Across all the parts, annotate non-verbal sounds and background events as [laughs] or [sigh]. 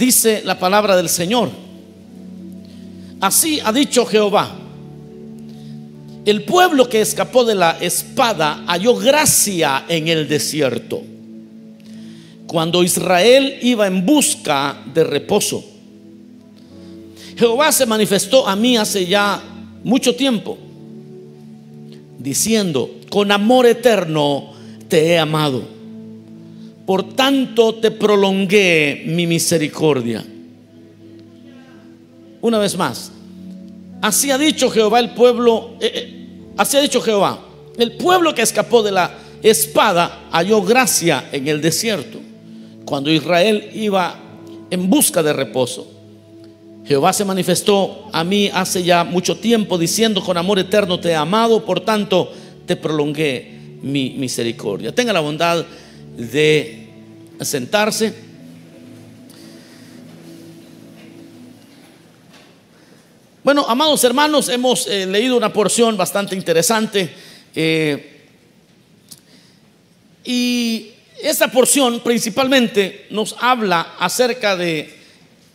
dice la palabra del Señor. Así ha dicho Jehová. El pueblo que escapó de la espada halló gracia en el desierto. Cuando Israel iba en busca de reposo. Jehová se manifestó a mí hace ya mucho tiempo, diciendo, con amor eterno te he amado. Por tanto te prolongué mi misericordia. Una vez más, así ha dicho Jehová el pueblo, eh, eh, así ha dicho Jehová, el pueblo que escapó de la espada halló gracia en el desierto, cuando Israel iba en busca de reposo. Jehová se manifestó a mí hace ya mucho tiempo diciendo, con amor eterno te he amado, por tanto te prolongué mi misericordia. Tenga la bondad de sentarse. Bueno, amados hermanos, hemos eh, leído una porción bastante interesante. Eh, y esta porción principalmente nos habla acerca de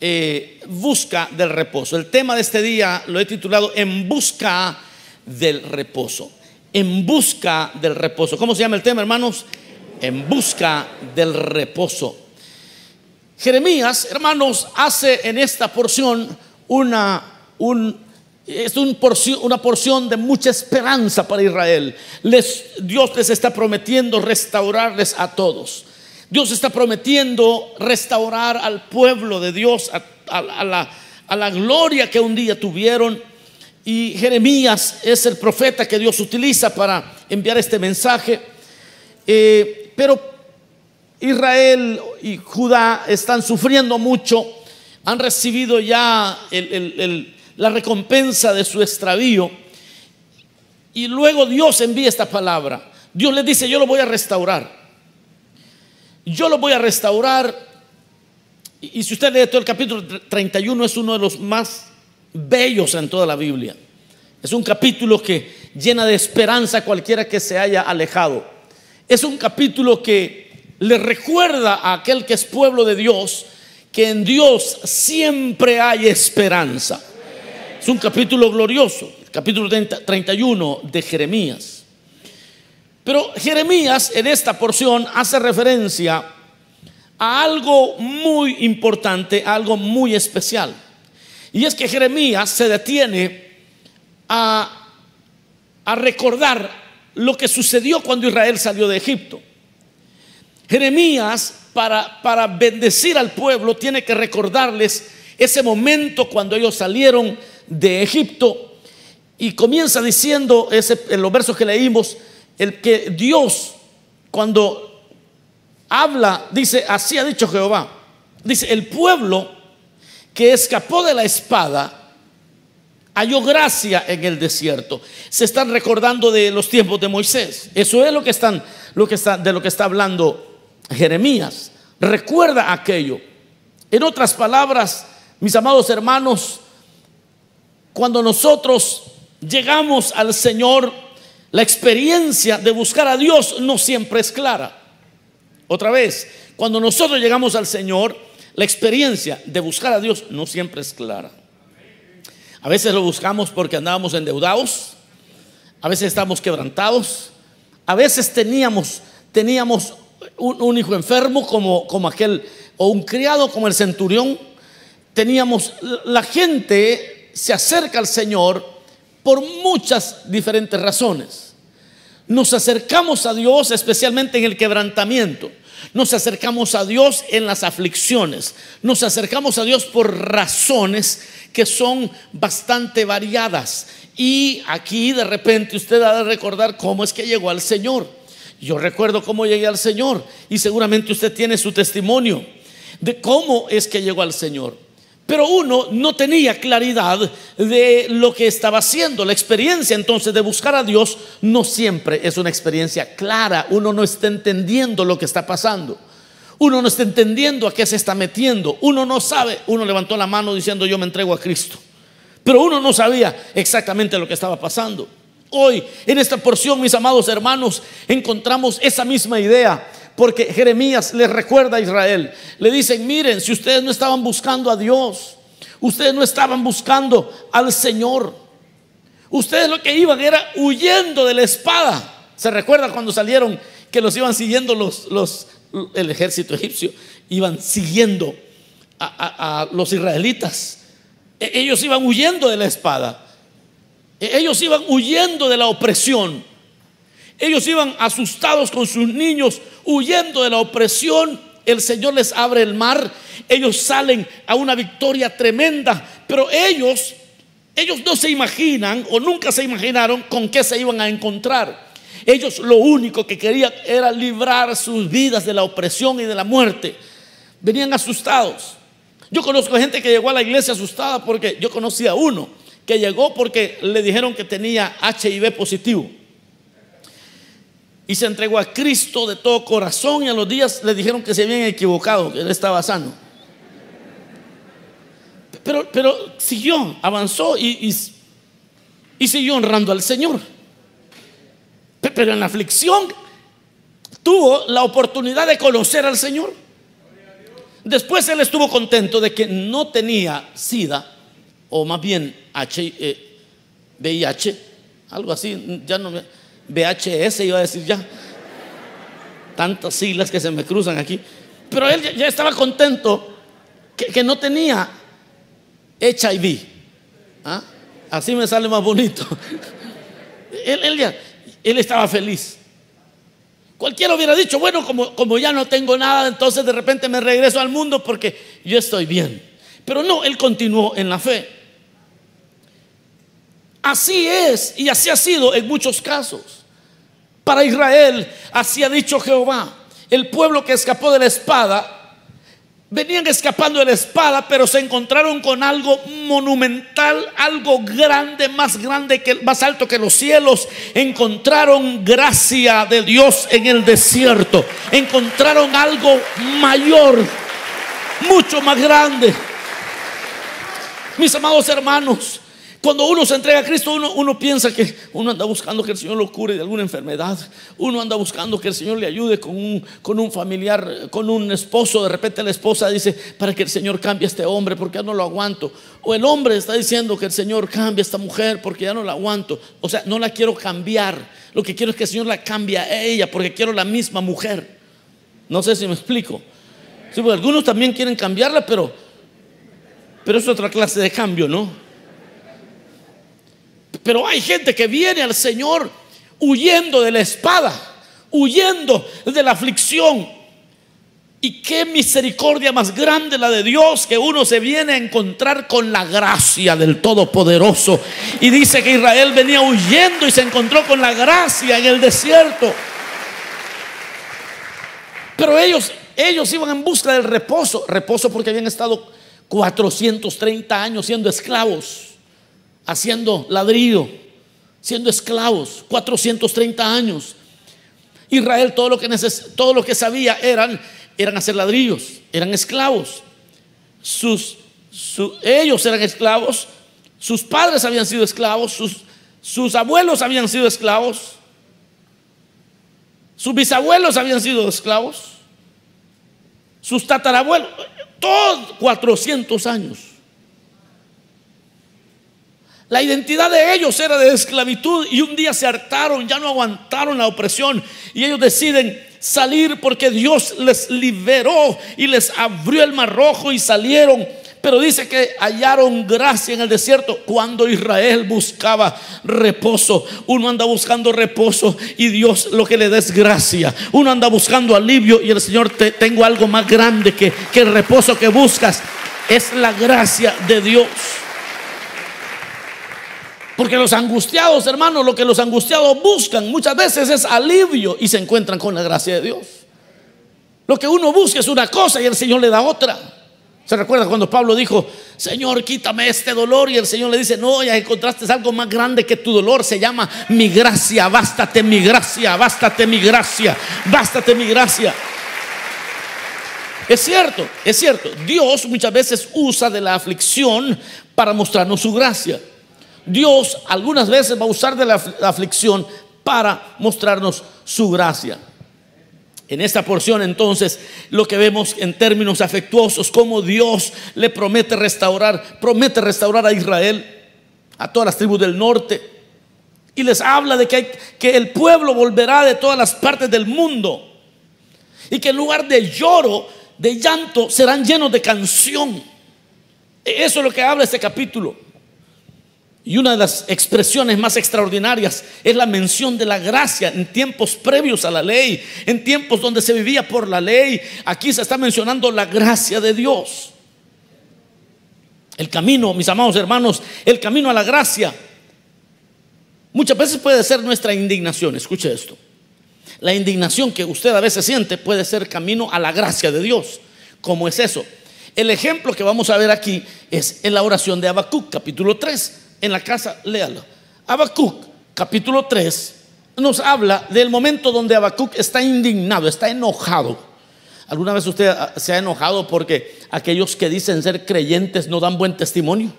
eh, busca del reposo. El tema de este día lo he titulado En busca del reposo. En busca del reposo. ¿Cómo se llama el tema, hermanos? En busca del reposo. Jeremías, hermanos, hace en esta porción una, un, es una porción de mucha esperanza para Israel. Dios les está prometiendo restaurarles a todos. Dios está prometiendo restaurar al pueblo de Dios a, la, gloria que un día tuvieron. Y Jeremías es el profeta que Dios utiliza para enviar este mensaje. Eh, pero Israel y Judá están sufriendo mucho, han recibido ya la recompensa de su extravío. Y luego Dios envía esta palabra. Dios les dice, yo lo voy a restaurar yo lo voy a restaurar. Y, si usted lee todo el capítulo 31, es uno de los más bellos en toda la Biblia. Es un capítulo que llena de esperanza a cualquiera que se haya alejado. Es un capítulo que le recuerda a aquel que es pueblo de Dios que en Dios siempre hay esperanza. Es un capítulo glorioso, el capítulo 31 de Jeremías. Pero Jeremías en esta porción hace referencia a algo muy importante, algo muy especial. Y es que Jeremías se detiene a, a recordar lo que sucedió cuando Israel salió de Egipto. Jeremías, para, para bendecir al pueblo, tiene que recordarles ese momento cuando ellos salieron de Egipto. Y comienza diciendo ese, en los versos que leímos, el que Dios cuando habla, dice, así ha dicho Jehová, dice, el pueblo que escapó de la espada halló gracia en el desierto. Se están recordando de los tiempos de Moisés. Eso es lo que están, lo que está, de lo que está hablando Jeremías. Recuerda aquello. En otras palabras, mis amados hermanos, cuando nosotros llegamos al Señor la experiencia de buscar a Dios no siempre es clara. Otra vez, cuando nosotros llegamos al Señor, la experiencia de buscar a Dios no siempre es clara. A veces lo buscamos porque andábamos endeudados, a veces estamos quebrantados, a veces teníamos, teníamos un, hijo enfermo como, como aquel, o un criado como el centurión. Teníamos, la gente se acerca al Señor por muchas diferentes razones. Nos acercamos a Dios especialmente en el quebrantamiento. Nos acercamos a Dios en las aflicciones. Nos acercamos a Dios por razones que son bastante variadas. Y aquí de repente usted ha de recordar cómo es que llegó al Señor. Yo recuerdo cómo llegué al Señor y seguramente usted tiene su testimonio de cómo es que llegó al Señor. Pero uno no tenía claridad de lo que estaba haciendo. La experiencia entonces de buscar a Dios no siempre es una experiencia clara. Uno no está entendiendo lo que está pasando. Uno no está entendiendo a qué se está metiendo. Uno no sabe. Uno levantó la mano diciendo yo me entrego a Cristo. Pero uno no sabía exactamente lo que estaba pasando. Hoy, en esta porción, mis amados hermanos, encontramos esa misma idea porque Jeremías les recuerda a Israel. Le dicen, miren, si ustedes no estaban buscando a Dios, ustedes no estaban buscando al Señor, ustedes lo que iban era huyendo de la espada. ¿Se recuerda cuando salieron que los iban siguiendo los, los el ejército egipcio? Iban siguiendo a, a los israelitas. E, ellos iban huyendo de la espada. E, ellos iban huyendo de la opresión. Ellos iban asustados con sus niños, huyendo de la opresión. El Señor les abre el mar. Ellos salen a una victoria tremenda. Pero ellos, ellos no se imaginan o nunca se imaginaron con qué se iban a encontrar. Ellos lo único que querían era librar sus vidas de la opresión y de la muerte. Venían asustados. Yo conozco gente que llegó a la iglesia asustada porque yo conocí a uno que llegó porque le dijeron que tenía HIV positivo. Y se entregó a Cristo de todo corazón y a los días le dijeron que se habían equivocado, que él estaba sano. Pero, siguió, avanzó y, y siguió honrando al Señor. Pero en la aflicción tuvo la oportunidad de conocer al Señor. Después él estuvo contento de que no tenía SIDA, o más bien VIH, eh, algo así, ya no me, VHS iba a decir ya. Tantas siglas que se me cruzan aquí. Pero él ya estaba contento que, no tenía HIV. ¿Ah? Así me sale más bonito. [laughs] Él, ya, él estaba feliz. Cualquiera hubiera dicho, bueno, como, como ya no tengo nada, entonces de repente me regreso al mundo porque yo estoy bien. Pero no, él continuó en la fe. Así es y así ha sido en muchos casos. Para Israel, así ha dicho Jehová, el pueblo que escapó de la espada Venían escapando de la espada, pero se encontraron con algo monumental, algo grande, más grande que más alto que los cielos. Encontraron gracia de Dios en el desierto. Encontraron algo mayor, mucho más grande. Mis amados hermanos, cuando uno se entrega a Cristo, uno, piensa que uno anda buscando que el Señor lo cure de alguna enfermedad. Uno anda buscando que el Señor le ayude con un, con un familiar, con un esposo. De repente la esposa dice, para que el Señor cambie a este hombre porque ya no lo aguanto. O el hombre está diciendo que el Señor cambie a esta mujer porque ya no la aguanto. O sea, no la quiero cambiar. Lo que quiero es que el Señor la cambie a ella porque quiero la misma mujer. No sé si me explico. Sí, algunos también quieren cambiarla, pero, pero es otra clase de cambio, ¿no? Pero hay gente que viene al Señor huyendo de la espada, huyendo de la aflicción. Y qué misericordia más grande la de Dios que uno se viene a encontrar con la gracia del Todopoderoso. Y dice que Israel venía huyendo y se encontró con la gracia en el desierto. Pero ellos, ellos iban en busca del reposo. Reposo porque habían estado 430 años siendo esclavos haciendo ladrillo, siendo esclavos, 430 años. Israel todo lo que, todo lo que sabía eran, eran hacer ladrillos, eran esclavos. Sus, ellos eran esclavos, sus padres habían sido esclavos, sus, sus abuelos habían sido esclavos, sus bisabuelos habían sido esclavos, sus tatarabuelos, todos 400 años. La identidad de ellos era de esclavitud y un día se hartaron, ya no aguantaron la opresión y ellos deciden salir porque Dios les liberó y les abrió el mar rojo y salieron. Pero dice que hallaron gracia en el desierto cuando Israel buscaba reposo. Uno anda buscando reposo y Dios lo que le da es gracia. Uno anda buscando alivio y el Señor te tengo algo más grande que, que el reposo que buscas. Es la gracia de Dios. Porque los angustiados, hermanos, lo que los angustiados buscan muchas veces es alivio y se encuentran con la gracia de Dios. Lo que uno busca es una cosa y el Señor le da otra. ¿Se recuerda cuando Pablo dijo, Señor, quítame este dolor? Y el Señor le dice, no, ya encontraste algo más grande que tu dolor. Se llama mi gracia, bástate mi gracia, bástate mi gracia, bástate mi gracia. Es cierto, es cierto. Dios muchas veces usa de la aflicción para mostrarnos su gracia. Dios algunas veces va a usar de la aflicción para mostrarnos su gracia. En esta porción entonces lo que vemos en términos afectuosos, como Dios le promete restaurar, promete restaurar a Israel, a todas las tribus del norte, y les habla de que, que el pueblo volverá de todas las partes del mundo, y que en lugar de lloro, de llanto, serán llenos de canción. Eso es lo que habla este capítulo. Y una de las expresiones más extraordinarias es la mención de la gracia en tiempos previos a la ley, en tiempos donde se vivía por la ley. Aquí se está mencionando la gracia de Dios. El camino, mis amados hermanos, el camino a la gracia. Muchas veces puede ser nuestra indignación, escuche esto. La indignación que usted a veces siente puede ser camino a la gracia de Dios. ¿Cómo es eso? El ejemplo que vamos a ver aquí es en la oración de Habacuc, capítulo 3 en la casa, léalo. Habacuc, capítulo 3, nos habla del momento donde Habacuc está indignado, está enojado. ¿Alguna vez usted se ha enojado porque aquellos que dicen ser creyentes no dan buen testimonio?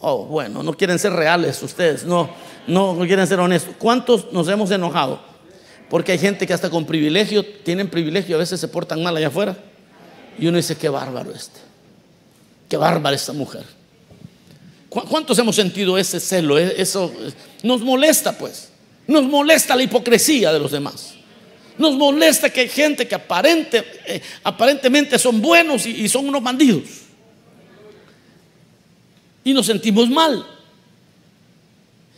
Oh, bueno, no quieren ser reales ustedes, no, no, quieren ser honestos. ¿Cuántos nos hemos enojado? Porque hay gente que hasta con privilegio, tienen privilegio, a veces se portan mal allá afuera. Y uno dice, qué bárbaro este. Qué bárbara esta mujer. ¿Cuántos hemos sentido ese celo? E-, eso nos molesta, pues. Nos molesta la hipocresía de los demás. Nos molesta que hay gente que aparente, eh, aparentemente son buenos y, y son unos bandidos. Y nos sentimos mal.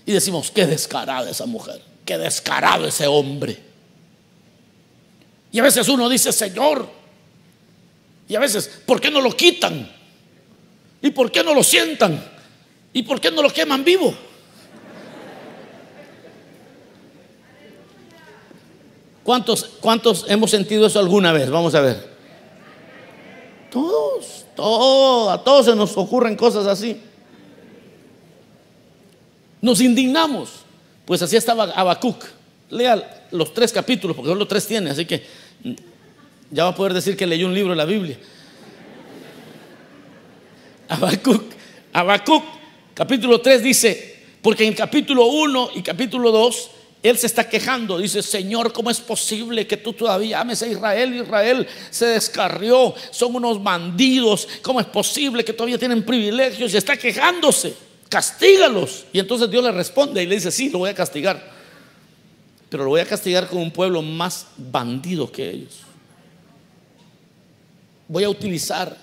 Y decimos, qué descarada esa mujer, qué descarado ese hombre. Y a veces uno dice, Señor, y a veces, ¿por qué no lo quitan? ¿Y por qué no lo sientan? ¿Y por qué no lo queman vivo? ¿Cuántos, ¿Cuántos hemos sentido eso alguna vez? Vamos a ver. Todos, todos, a todos se nos ocurren cosas así. Nos indignamos. Pues así estaba Habacuc. Lea los tres capítulos, porque solo tres tiene, así que ya va a poder decir que leyó un libro de la Biblia. Habacuc, capítulo 3 dice, porque en capítulo 1 y capítulo 2 él se está quejando, dice, Señor, ¿cómo es posible que tú todavía ames a Israel? Israel se descarrió, son unos bandidos, ¿cómo es posible que todavía tienen privilegios? Y está quejándose, castígalos. Y entonces Dios le responde y le dice, sí, lo voy a castigar, pero lo voy a castigar con un pueblo más bandido que ellos. Voy a utilizar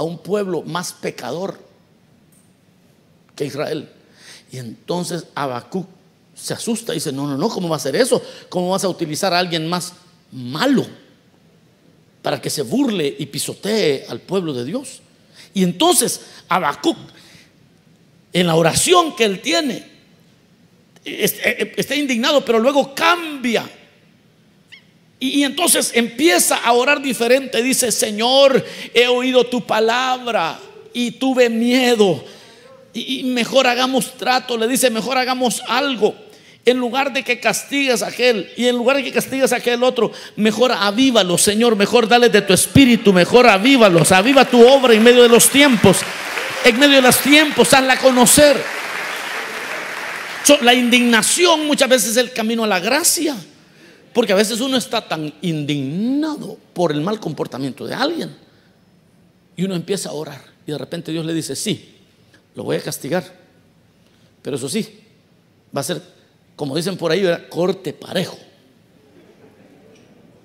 a un pueblo más pecador que Israel. Y entonces Habacuc se asusta y dice, no, no, no, ¿cómo va a ser eso? ¿Cómo vas a utilizar a alguien más malo para que se burle y pisotee al pueblo de Dios? Y entonces Habacuc, en la oración que él tiene, está indignado, pero luego cambia y, entonces empieza a orar diferente. Dice, Señor, he oído tu palabra y tuve miedo. Y, mejor hagamos trato. Le dice, mejor hagamos algo. En lugar de que castigues a aquel y en lugar de que castigues a aquel otro, mejor avívalos, Señor. Mejor dale de tu espíritu, mejor avívalos. Aviva tu obra en medio de los tiempos. En medio de los tiempos, hazla conocer. la indignación muchas veces es el camino a la gracia. Porque a veces uno está tan indignado por el mal comportamiento de alguien y uno empieza a orar y de repente Dios le dice, sí, lo voy a castigar, pero eso sí, va a ser, como dicen por ahí, corte parejo.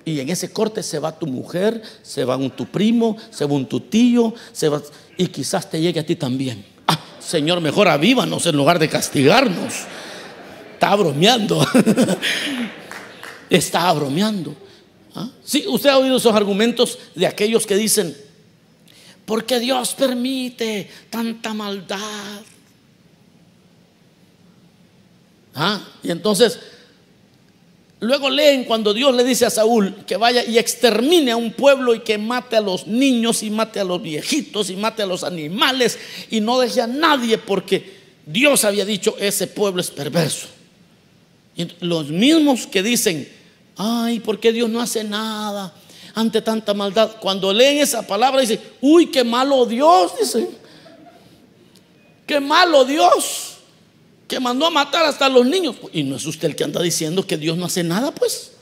Y en ese corte se va tu mujer, se va un tu primo, se va un tu tío, se va, y quizás te llegue a ti también. Ah, Señor, mejor avívanos en lugar de castigarnos. Está bromeando. [laughs] Está bromeando. ¿Ah? Sí, usted ha oído esos argumentos de aquellos que dicen, porque Dios permite tanta maldad. ¿Ah? Y entonces, luego leen cuando Dios le dice a Saúl que vaya y extermine a un pueblo y que mate a los niños y mate a los viejitos y mate a los animales y no deje a nadie porque Dios había dicho ese pueblo es perverso. Y los mismos que dicen, ay, ¿por qué Dios no hace nada ante tanta maldad? Cuando leen esa palabra dicen, uy, qué malo Dios, dicen. Qué malo Dios. que mandó a matar hasta los niños. Y no es usted el que anda diciendo que Dios no hace nada, pues.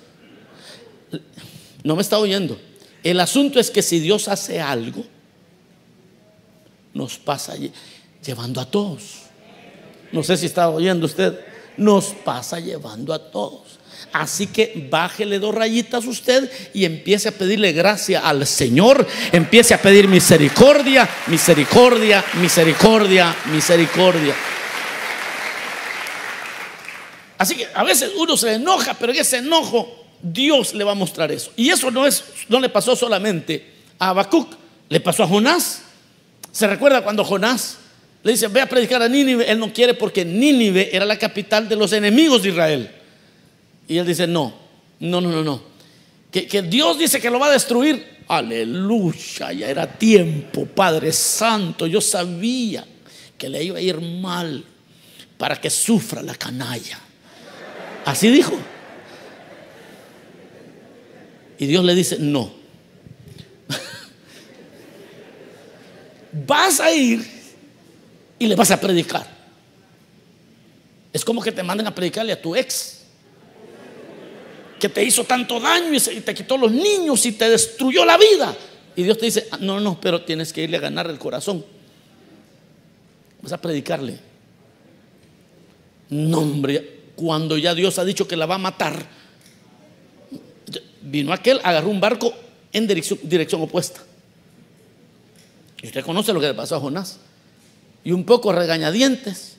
No me está oyendo. El asunto es que si Dios hace algo, nos pasa llevando a todos. No sé si está oyendo usted. Nos pasa llevando a todos. Así que bájele dos rayitas usted y empiece a pedirle gracia al Señor. Empiece a pedir misericordia, misericordia, misericordia, misericordia. Así que a veces uno se enoja, pero en ese enojo Dios le va a mostrar eso. Y eso no, es, no le pasó solamente a Habacuc, le pasó a Jonás. ¿Se recuerda cuando Jonás le dice, ve a predicar a Nínive? Él no quiere porque Nínive era la capital de los enemigos de Israel. Y él dice, no, no, no, no, no. Que, que Dios dice que lo va a destruir. Aleluya, ya era tiempo, Padre Santo. Yo sabía que le iba a ir mal para que sufra la canalla. Así dijo. Y Dios le dice, no. [laughs] vas a ir y le vas a predicar. Es como que te manden a predicarle a tu ex, que te hizo tanto daño y te quitó los niños y te destruyó la vida. Y Dios te dice, ah, no, no, pero tienes que irle a ganar el corazón. Vas a predicarle. No, hombre, cuando ya Dios ha dicho que la va a matar, vino aquel, agarró un barco en dirección, dirección opuesta. Y usted conoce lo que le pasó a Jonás. Y un poco regañadientes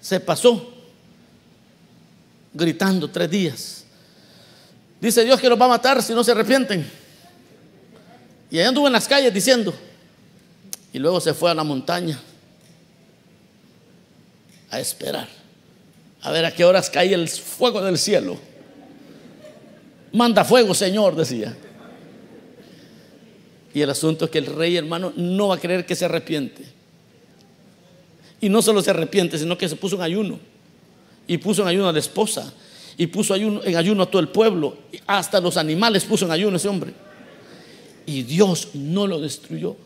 se pasó gritando tres días. Dice Dios que los va a matar si no se arrepienten. Y allá anduvo en las calles diciendo. Y luego se fue a la montaña a esperar. A ver a qué horas cae el fuego del cielo. Manda fuego, Señor, decía. Y el asunto es que el rey, hermano, no va a creer que se arrepiente. Y no solo se arrepiente, sino que se puso en ayuno. Y puso en ayuno a la esposa. Y puso en ayuno a todo el pueblo. Hasta los animales puso en ayuno ese hombre. Y Dios no lo destruyó.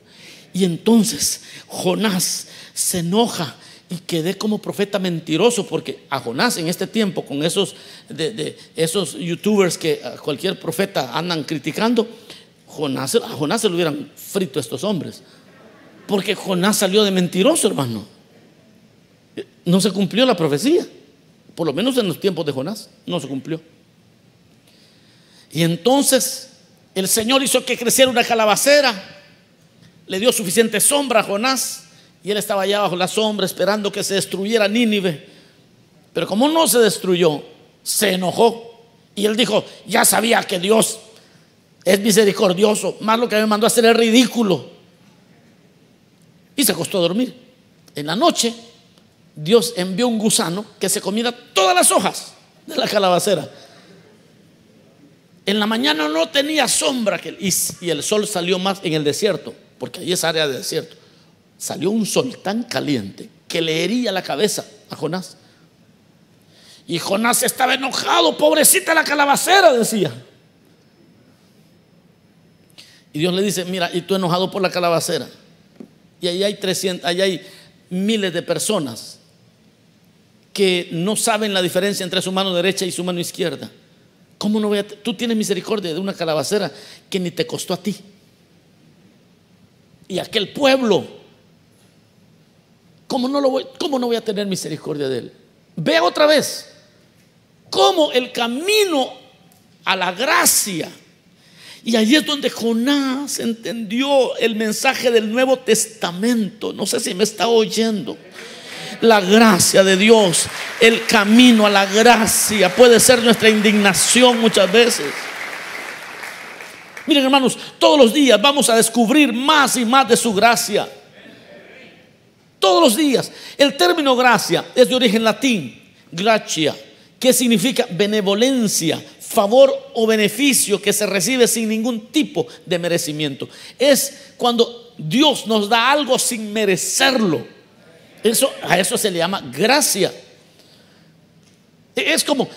Y entonces Jonás se enoja y quedé como profeta mentiroso porque a Jonás en este tiempo con esos de, esos youtubers que cualquier profeta andan criticando Jonás, a Jonás se lo hubieran frito estos hombres porque Jonás salió de mentiroso hermano no se cumplió la profecía por lo menos en los tiempos de Jonás no se cumplió y entonces el Señor hizo que creciera una calabacera le dio suficiente sombra a Jonás y él estaba allá bajo la sombra esperando que se destruyera Nínive. Pero como no se destruyó, se enojó. Y él dijo, ya sabía que Dios es misericordioso, más lo que me mandó a hacer es ridículo. Y se acostó a dormir. En la noche, Dios envió un gusano que se comiera todas las hojas de la calabacera. En la mañana no tenía sombra y el sol salió más en el desierto, porque ahí es área de desierto salió un sol tan caliente que le hería la cabeza a Jonás. Y Jonás estaba enojado, pobrecita la calabacera, decía. Y Dios le dice, mira, y tú enojado por la calabacera. Y ahí hay 300, ahí hay miles de personas que no saben la diferencia entre su mano derecha y su mano izquierda. ¿Cómo no voy a tú tienes misericordia de una calabacera que ni te costó a ti? Y aquel pueblo ¿Cómo no, lo voy, ¿Cómo no voy a tener misericordia de él? Vea otra vez cómo el camino a la gracia. Y allí es donde Jonás entendió el mensaje del Nuevo Testamento. No sé si me está oyendo. La gracia de Dios, el camino a la gracia puede ser nuestra indignación muchas veces. Miren hermanos, todos los días vamos a descubrir más y más de su gracia. Todos los días. El término gracia es de origen latín, gracia, que significa benevolencia, favor o beneficio que se recibe sin ningún tipo de merecimiento. Es cuando Dios nos da algo sin merecerlo. A eso se le llama gracia. Es como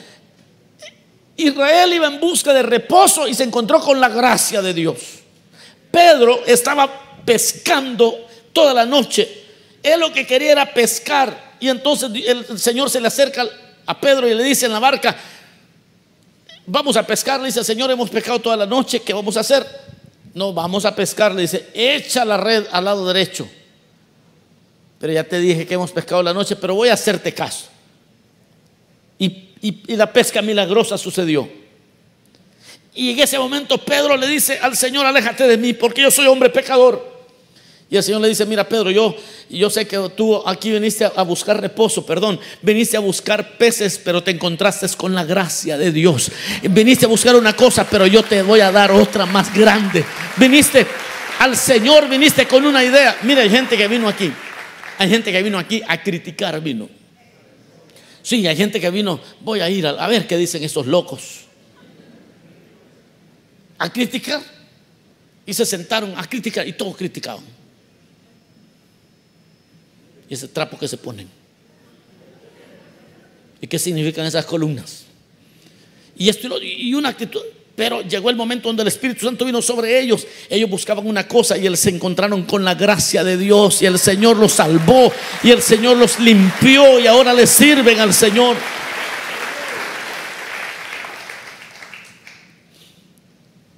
Israel iba en busca de reposo y se encontró con la gracia de Dios. Pedro estaba pescando toda la noche él lo que quería era pescar y entonces el Señor se le acerca a Pedro y le dice en la barca, vamos a pescar, le dice, Señor, hemos pescado toda la noche, ¿qué vamos a hacer? No, vamos a pescar, le dice, echa la red al lado derecho. Pero ya te dije que hemos pescado la noche, pero voy a hacerte caso. Y, la pesca milagrosa sucedió. Y en ese momento Pedro le dice al Señor, aléjate de mí, porque yo soy hombre pecador. Y el Señor le dice, mira Pedro, yo, yo sé que tú aquí viniste a buscar reposo, perdón, viniste a buscar peces, pero te encontraste con la gracia de Dios. Viniste a buscar una cosa, pero yo te voy a dar otra más grande. Viniste al Señor, viniste con una idea. Mira, hay gente que vino aquí, hay gente que vino aquí a criticar, vino. Sí, hay gente que vino, voy a ir a, ver qué dicen esos locos. A criticar. Y se sentaron a criticar y todos criticaban ese trapo que se ponen. ¿Y qué significan esas columnas? Y esto y una actitud. Pero llegó el momento donde el Espíritu Santo vino sobre ellos. Ellos buscaban una cosa y ellos se encontraron con la gracia de Dios y el Señor los salvó y el Señor los limpió y ahora le sirven al Señor.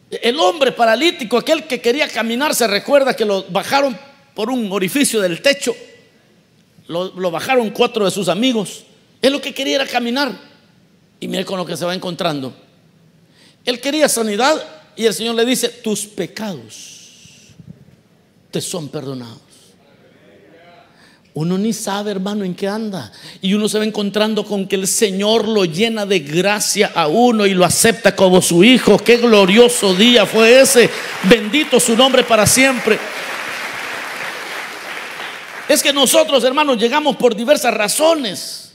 El hombre paralítico, aquel que quería caminar, se recuerda que lo bajaron por un orificio del techo lo, bajaron cuatro de sus amigos. Él lo que quería era caminar. Y mire con lo que se va encontrando. Él quería sanidad y el Señor le dice, tus pecados te son perdonados. Uno ni sabe, hermano, en qué anda. Y uno se va encontrando con que el Señor lo llena de gracia a uno y lo acepta como su hijo. Qué glorioso día fue ese. Bendito su nombre para siempre. Es que nosotros, hermanos, llegamos por diversas razones.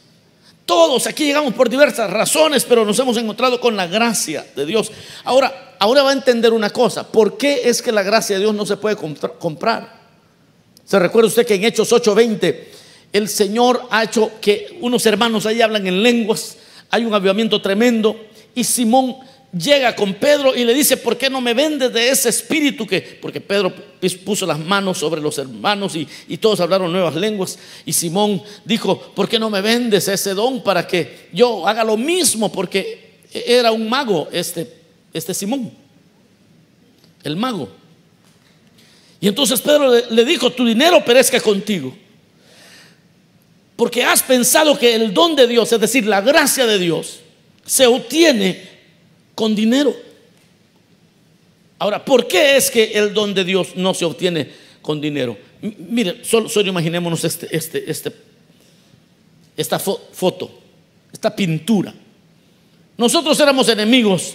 Todos aquí llegamos por diversas razones, pero nos hemos encontrado con la gracia de Dios. Ahora, ahora va a entender una cosa. ¿Por qué es que la gracia de Dios no se puede comprar? ¿Se recuerda usted que en Hechos 8:20 el Señor ha hecho que unos hermanos ahí hablan en lenguas, hay un avivamiento tremendo y Simón llega con Pedro y le dice, ¿por qué no me vendes de ese espíritu que, porque Pedro puso las manos sobre los hermanos y, y, todos hablaron nuevas lenguas y Simón dijo, ¿por qué no me vendes ese don para que yo haga lo mismo? Porque era un mago este, este Simón, el mago. Y entonces Pedro le, le dijo, tu dinero perezca contigo. Porque has pensado que el don de Dios, es decir, la gracia de Dios, se obtiene con dinero. Ahora, ¿por qué es que el don de Dios no se obtiene con dinero? mire, solo, imaginémonos este, este, este, esta foto, esta pintura. Nosotros éramos enemigos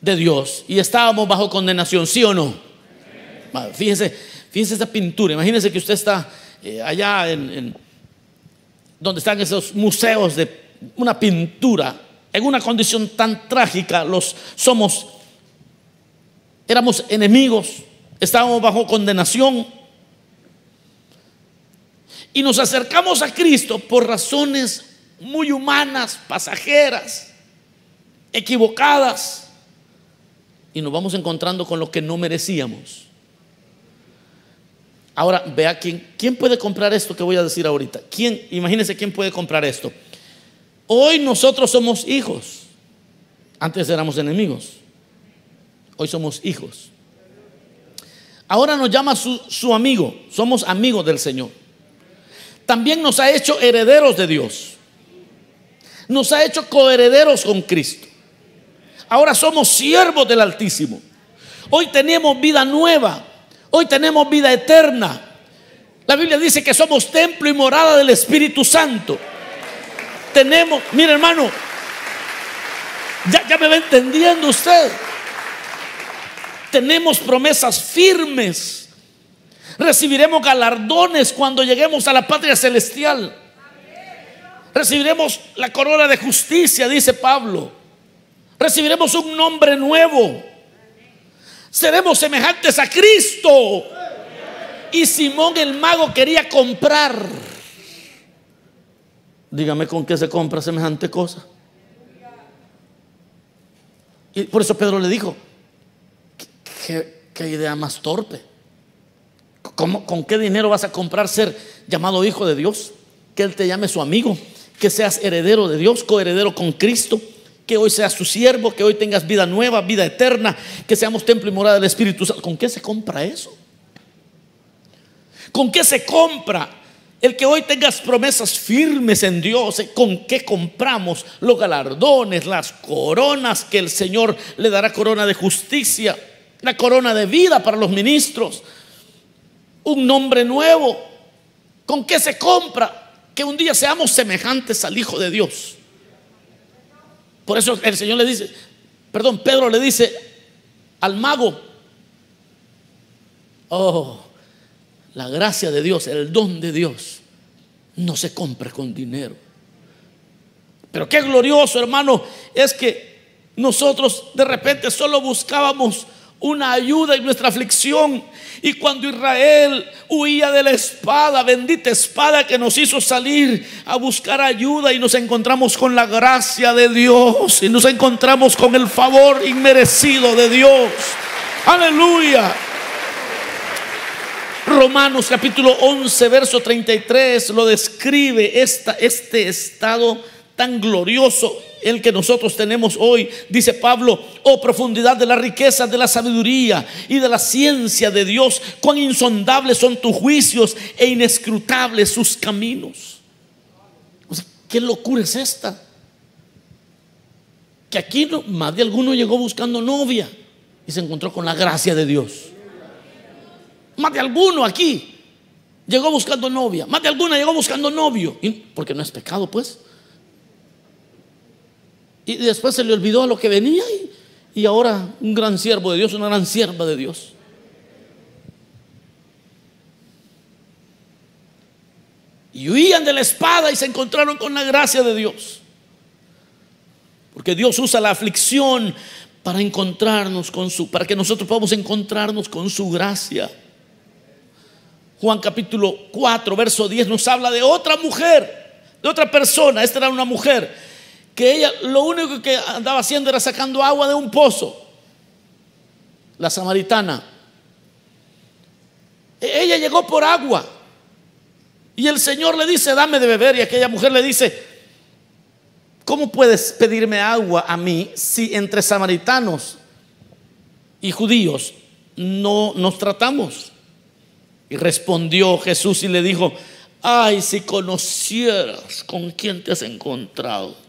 de Dios y estábamos bajo condenación, ¿sí o no? Fíjense, fíjense esta pintura. Imagínense que usted está eh, allá en, donde están esos museos de una pintura en una condición tan trágica, los somos, éramos enemigos, estábamos bajo condenación. Y nos acercamos a Cristo por razones muy humanas, pasajeras, equivocadas. Y nos vamos encontrando con lo que no merecíamos. Ahora, vea quién, quién puede comprar esto que voy a decir ahorita. ¿Quién? Imagínense quién puede comprar esto. Hoy nosotros somos hijos. Antes éramos enemigos. Hoy somos hijos. Ahora nos llama su, su, amigo. Somos amigos del Señor. También nos ha hecho herederos de Dios. Nos ha hecho coherederos con Cristo. Ahora somos siervos del Altísimo. Hoy tenemos vida nueva. Hoy tenemos vida eterna. La Biblia dice que somos templo y morada del Espíritu Santo tenemos, mire hermano, ya, ya me va entendiendo usted. Tenemos promesas firmes. Recibiremos galardones cuando lleguemos a la patria celestial. Recibiremos la corona de justicia, dice Pablo. Recibiremos un nombre nuevo. Seremos semejantes a Cristo. Y Simón el mago quería comprar Dígame con qué se compra semejante cosa. Y por eso Pedro le dijo, ¿qué, idea más torpe? ¿Cómo, ¿Con qué dinero vas a comprar ser llamado hijo de Dios? que Él te llame su amigo, que seas heredero de Dios, coheredero con Cristo, que hoy seas su siervo, que hoy tengas vida nueva, vida eterna, que seamos templo y morada del Espíritu Santo. ¿Con qué se compra eso? ¿Con qué se compra el que hoy tengas promesas firmes en Dios? ¿Con qué compramos los galardones, las coronas que el Señor le dará corona de justicia, la corona de vida para los ministros, un nombre nuevo? ¿Con qué se compra? Que un día seamos semejantes al Hijo de Dios. Por eso el Señor le dice, perdón, Pedro le dice al mago, oh, la gracia de Dios, el don de Dios, no se compra con dinero. Pero qué glorioso, hermano, es que nosotros de repente solo buscábamos una ayuda en nuestra aflicción. Y cuando Israel huía de la espada, bendita espada que nos hizo salir a buscar ayuda y nos encontramos con la gracia de Dios y nos encontramos con el favor inmerecido de Dios. Aleluya. Romanos capítulo 11, verso 33 lo describe esta, este estado tan glorioso el que nosotros tenemos hoy, dice Pablo, oh profundidad de la riqueza, de la sabiduría y de la ciencia de Dios, cuán insondables son tus juicios e inescrutables sus caminos. ¿Qué locura es esta? Que aquí más de alguno llegó buscando novia y se encontró con la gracia de Dios. Más de alguno aquí llegó buscando novia, más de alguna llegó buscando novio, porque no es pecado pues. Y después se le olvidó a lo que venía y, ahora un gran siervo de Dios, una gran sierva de Dios. Y huían de la espada y se encontraron con la gracia de Dios. Porque Dios usa la aflicción para encontrarnos con su, para que nosotros podamos encontrarnos con su gracia. Juan capítulo 4, verso 10 nos habla de otra mujer, de otra persona. Esta era una mujer que ella lo único que andaba haciendo era sacando agua de un pozo. La samaritana. E-, ella llegó por agua. Y el Señor le dice, dame de beber. Y aquella mujer le dice, ¿cómo puedes pedirme agua a mí si entre samaritanos y judíos no nos tratamos? Y respondió Jesús y le dijo, ay, si conocieras con quién te has encontrado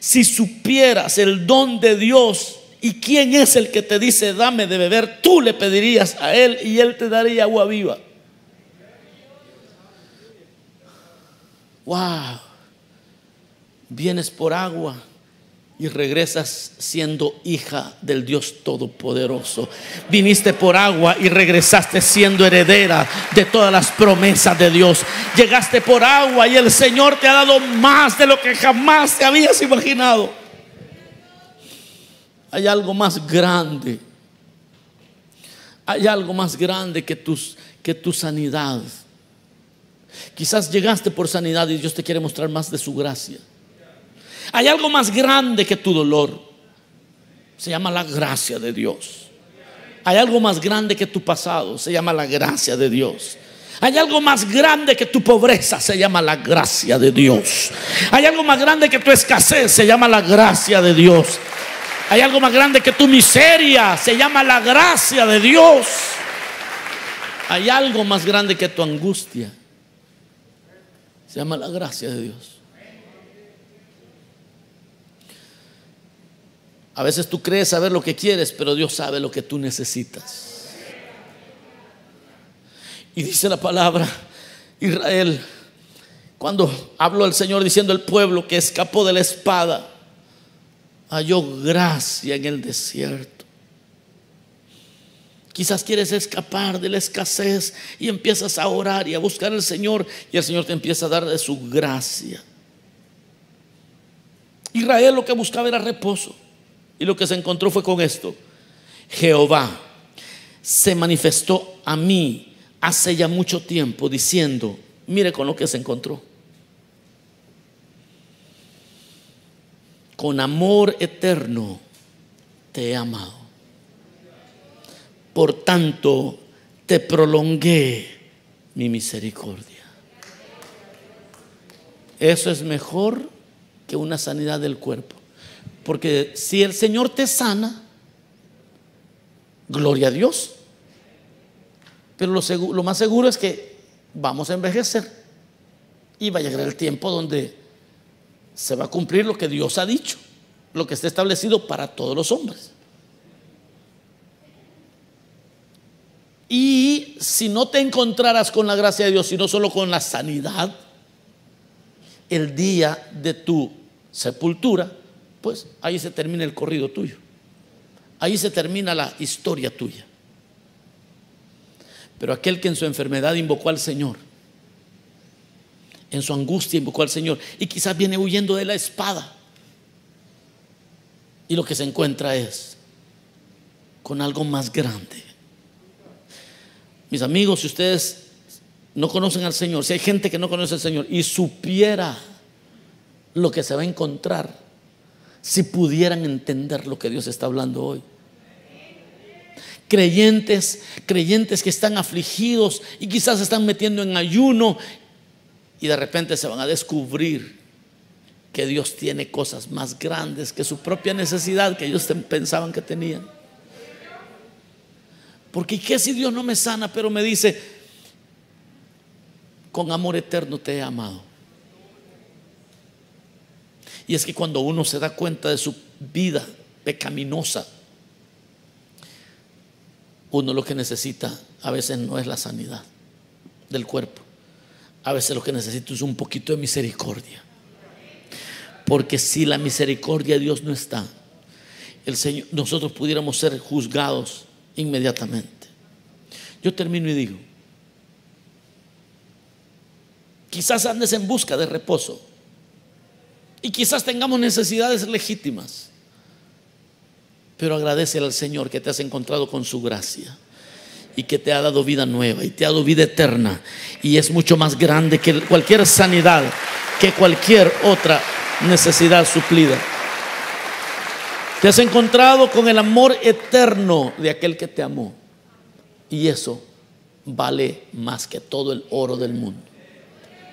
si supieras el don de Dios y quién es el que te dice, dame de beber, tú le pedirías a Él y Él te daría agua viva. Wow. Vienes por agua y regresas siendo hija del Dios Todopoderoso. Viniste por agua y regresaste siendo heredera de todas las promesas de Dios. Llegaste por agua y el Señor te ha dado más de lo que jamás te habías imaginado. Hay algo más grande. Hay algo más grande que, tus, que tu sanidad. Quizás llegaste por sanidad y Dios te quiere mostrar más de su gracia. Hay algo más grande que tu dolor. Se llama la gracia de Dios. Hay algo más grande que tu pasado. Se llama la gracia de Dios. Hay algo más grande que tu pobreza, se llama la gracia de Dios. Hay algo más grande que tu escasez, se llama la gracia de Dios. Hay algo más grande que tu miseria, se llama la gracia de Dios. Hay algo más grande que tu angustia, se llama la gracia de Dios. A veces tú crees saber lo que quieres, pero Dios sabe lo que tú necesitas. Y dice la palabra, Israel, cuando habló el Señor diciendo el pueblo que escapó de la espada, halló gracia en el desierto. Quizás quieres escapar de la escasez y empiezas a orar y a buscar al Señor y el Señor te empieza a dar de su gracia. Israel lo que buscaba era reposo. Y lo que se encontró fue con esto. Jehová se manifestó a mí hace ya mucho tiempo diciendo, mire con lo que se encontró. Con amor eterno te he amado. Por tanto, te prolongué mi misericordia. Eso es mejor que una sanidad del cuerpo. Porque si el Señor te sana, gloria a Dios. Pero lo, más seguro es que vamos a envejecer. Y va a llegar el tiempo donde se va a cumplir lo que Dios ha dicho, lo que está establecido para todos los hombres. Y si no te encontraras con la gracia de Dios, sino solo con la sanidad, el día de tu sepultura, pues ahí se termina el corrido tuyo. Ahí se termina la historia tuya. Pero aquel que en su enfermedad invocó al Señor, en su angustia invocó al Señor y quizás viene huyendo de la espada. Y lo que se encuentra es con algo más grande. Mis amigos, si ustedes no conocen al Señor, si hay gente que no conoce al Señor y supiera lo que se va a encontrar, si pudieran entender lo que Dios está hablando hoy. Creyentes, creyentes que están afligidos y quizás se están metiendo en ayuno y de repente se van a descubrir que Dios tiene cosas más grandes que su propia necesidad que ellos pensaban que tenían. Porque ¿qué si Dios no me sana, pero me dice, con amor eterno te he amado? Y es que cuando uno se da cuenta de su vida pecaminosa, uno lo que necesita a veces no es la sanidad del cuerpo, a veces lo que necesito es un poquito de misericordia. Porque si la misericordia de Dios no está, el Señor, nosotros pudiéramos ser juzgados inmediatamente. Yo termino y digo, quizás andes en busca de reposo y quizás tengamos necesidades legítimas, pero agradece al Señor que te has encontrado con su gracia y que te ha dado vida nueva y te ha dado vida eterna y es mucho más grande que cualquier sanidad, que cualquier otra necesidad suplida. Te has encontrado con el amor eterno de aquel que te amó y eso vale más que todo el oro del mundo.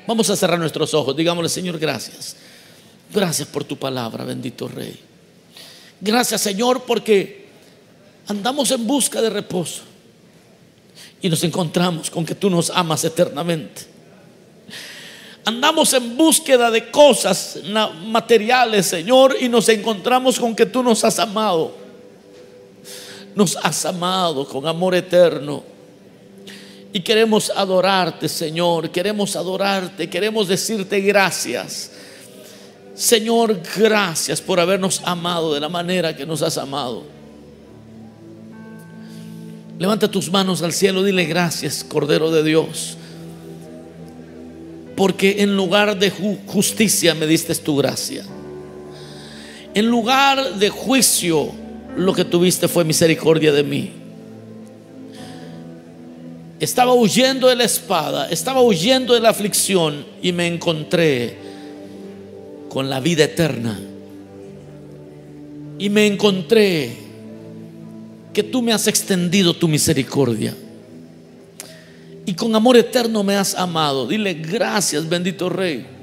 Vamos a cerrar nuestros ojos, digámosle Señor, gracias. Gracias por tu palabra, bendito Rey. Gracias Señor porque andamos en busca de reposo y nos encontramos con que tú nos amas eternamente. Andamos en búsqueda de cosas materiales, Señor, y nos encontramos con que tú nos has amado. Nos has amado con amor eterno. Y queremos adorarte, Señor. Queremos adorarte. Queremos decirte gracias. Señor, gracias por habernos amado de la manera que nos has amado. Levanta tus manos al cielo, dile gracias, Cordero de Dios. Porque en lugar de justicia me diste tu gracia. En lugar de juicio, lo que tuviste fue misericordia de mí. Estaba huyendo de la espada, estaba huyendo de la aflicción y me encontré con la vida eterna. Y me encontré que tú me has extendido tu misericordia. Y con amor eterno me has amado. Dile gracias, bendito Rey.